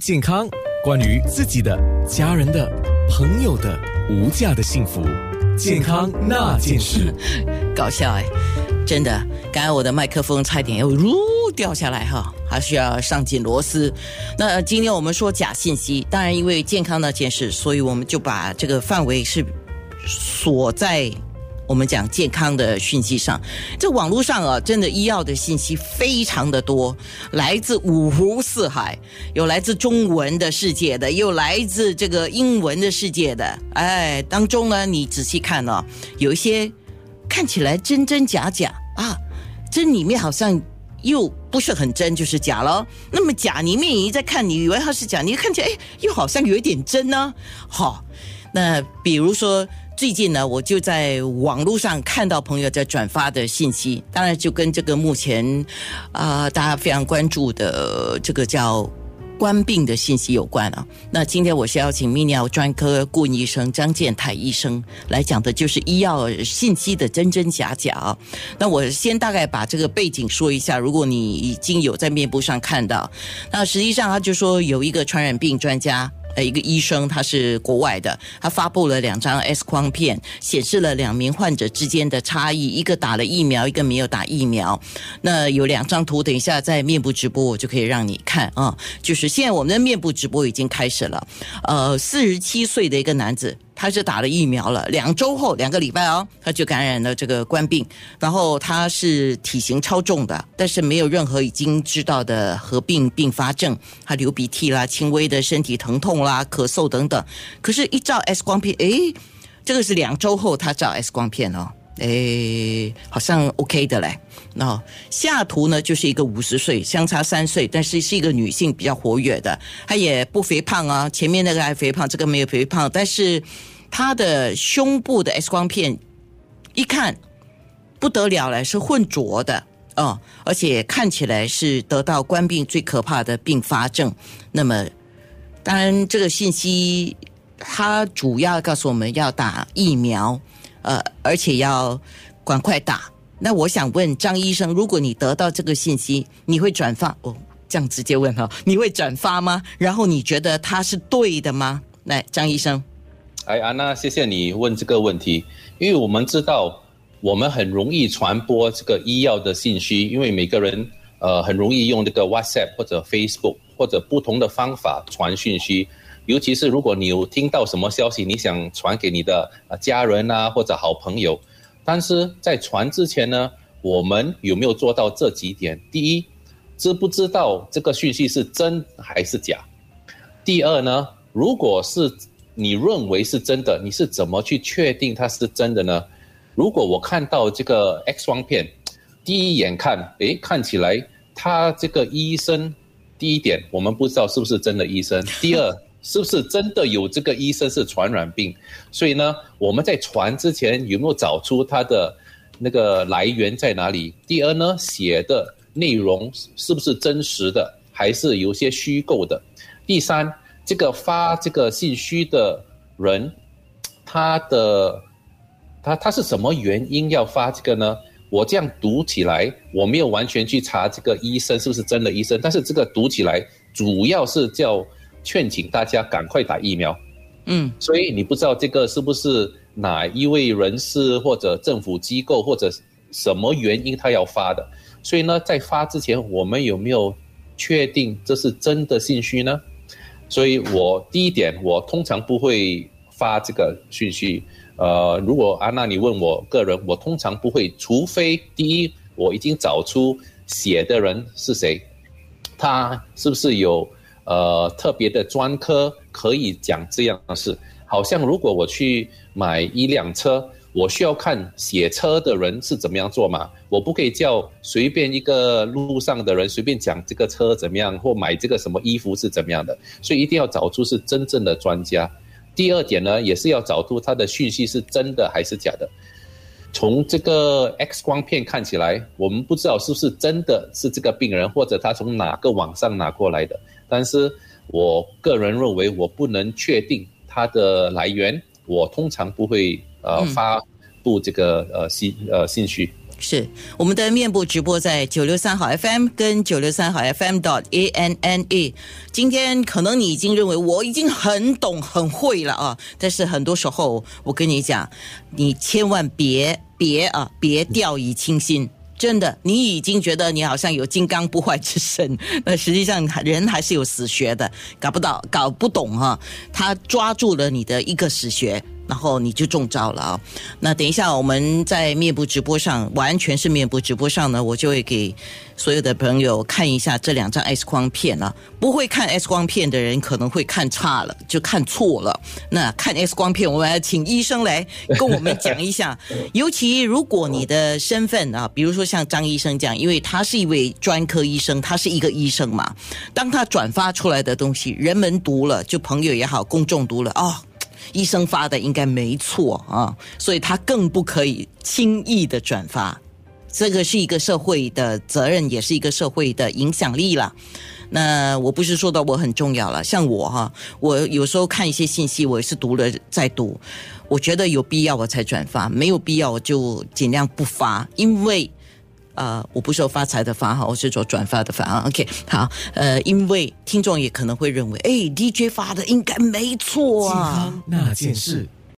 健康，关于自己的、家人的、朋友的无价的幸福，健康那件事。搞笑哎，真的，刚才我的麦克风差点又呜掉下来哈，还需要上紧螺丝。那今天我们说假信息，当然因为健康那件事，所以我们就把这个范围是锁在。我们讲健康的讯息上，这网络上啊，真的医药的信息非常的多，来自五湖四海，有来自中文的世界的，有来自这个英文的世界的。哎，当中呢，你仔细看哦，有一些看起来真真假假啊，真里面好像又不是很真，就是假了。那么假里面你在看，你以为它是假，你看起来哎，又好像有一点真呢。好，那比如说。最近呢，我就在网络上看到朋友在转发的信息，当然就跟这个目前啊大家非常关注的这个叫官病的信息有关啊。那今天我是邀请泌尿专科顾医生张建泰医生来讲的，就是医药信息的真真假假。那我先大概把这个背景说一下，如果你已经有在面部上看到，那实际上他就说有一个传染病专家。呃，一个医生，他是国外的，他发布了两张 X 光片，显示了两名患者之间的差异，一个打了疫苗，一个没有打疫苗。那有两张图，等一下在面部直播我就可以让你看啊。就是现在我们的面部直播已经开始了。呃，四十七岁的一个男子。他是打了疫苗了，两周后两个礼拜哦，他就感染了这个冠病。然后他是体型超重的，但是没有任何已经知道的合并并发症，他流鼻涕啦、轻微的身体疼痛啦、咳嗽等等。可是，一照 X 光片，诶，这个是两周后他照 X 光片哦，诶，好像 OK 的嘞。那下图呢，就是一个五十岁，相差三岁，但是是一个女性，比较活跃的，她也不肥胖啊。前面那个还肥胖，这个没有肥胖，但是她的胸部的 X 光片一看不得了了，是混浊的哦，而且看起来是得到冠病最可怕的并发症。那么，当然这个信息它主要告诉我们要打疫苗，呃，而且要赶快打。那我想问张医生，如果你得到这个信息，你会转发？哦，这样直接问哈，你会转发吗？然后你觉得他是对的吗？来，张医生。哎，安娜，谢谢你问这个问题，因为我们知道我们很容易传播这个医药的信息，因为每个人呃很容易用这个 WhatsApp 或者 Facebook 或者不同的方法传讯息，尤其是如果你有听到什么消息，你想传给你的家人啊或者好朋友。但是在传之前呢，我们有没有做到这几点？第一，知不知道这个讯息是真还是假？第二呢，如果是你认为是真的，你是怎么去确定它是真的呢？如果我看到这个 X 光片，第一眼看，诶，看起来他这个医生，第一点我们不知道是不是真的医生。第二。是不是真的有这个医生是传染病？所以呢，我们在传之前有没有找出他的那个来源在哪里？第二呢，写的内容是不是真实的，还是有些虚构的？第三，这个发这个信息的人，他的他他是什么原因要发这个呢？我这样读起来，我没有完全去查这个医生是不是真的医生，但是这个读起来主要是叫。劝请大家赶快打疫苗，嗯，所以你不知道这个是不是哪一位人士或者政府机构或者什么原因他要发的，所以呢，在发之前我们有没有确定这是真的信息呢？所以我第一点，我通常不会发这个讯息。呃，如果安娜你问我个人，我通常不会，除非第一我已经找出写的人是谁，他是不是有。呃，特别的专科可以讲这样的事，好像如果我去买一辆车，我需要看写车的人是怎么样做嘛，我不可以叫随便一个路上的人随便讲这个车怎么样，或买这个什么衣服是怎么样的，所以一定要找出是真正的专家。第二点呢，也是要找出他的讯息是真的还是假的。从这个 X 光片看起来，我们不知道是不是真的是这个病人，或者他从哪个网上拿过来的。但是我个人认为，我不能确定它的来源，我通常不会呃发布这个呃信呃信息。是我们的面部直播在九六三号 FM 跟九六三号 FM dot A N N E。今天可能你已经认为我已经很懂很会了啊，但是很多时候我跟你讲，你千万别别啊，别掉以轻心。真的，你已经觉得你好像有金刚不坏之身，那实际上人还是有死穴的，搞不到，搞不懂哈。他抓住了你的一个死穴。然后你就中招了啊！那等一下我们在面部直播上，完全是面部直播上呢，我就会给所有的朋友看一下这两张 X 光片啊。不会看 X 光片的人可能会看差了，就看错了。那看 X 光片，我们要请医生来跟我们讲一下。尤其如果你的身份啊，比如说像张医生这样，因为他是一位专科医生，他是一个医生嘛。当他转发出来的东西，人们读了，就朋友也好，公众读了哦。医生发的应该没错啊，所以他更不可以轻易的转发。这个是一个社会的责任，也是一个社会的影响力了。那我不是说到我很重要了，像我哈，我有时候看一些信息，我也是读了再读，我觉得有必要我才转发，没有必要我就尽量不发，因为。呃，我不是说发财的发哈，我是说转发的发啊。OK，好，呃，因为听众也可能会认为，哎，DJ 发的应该没错啊。那件事。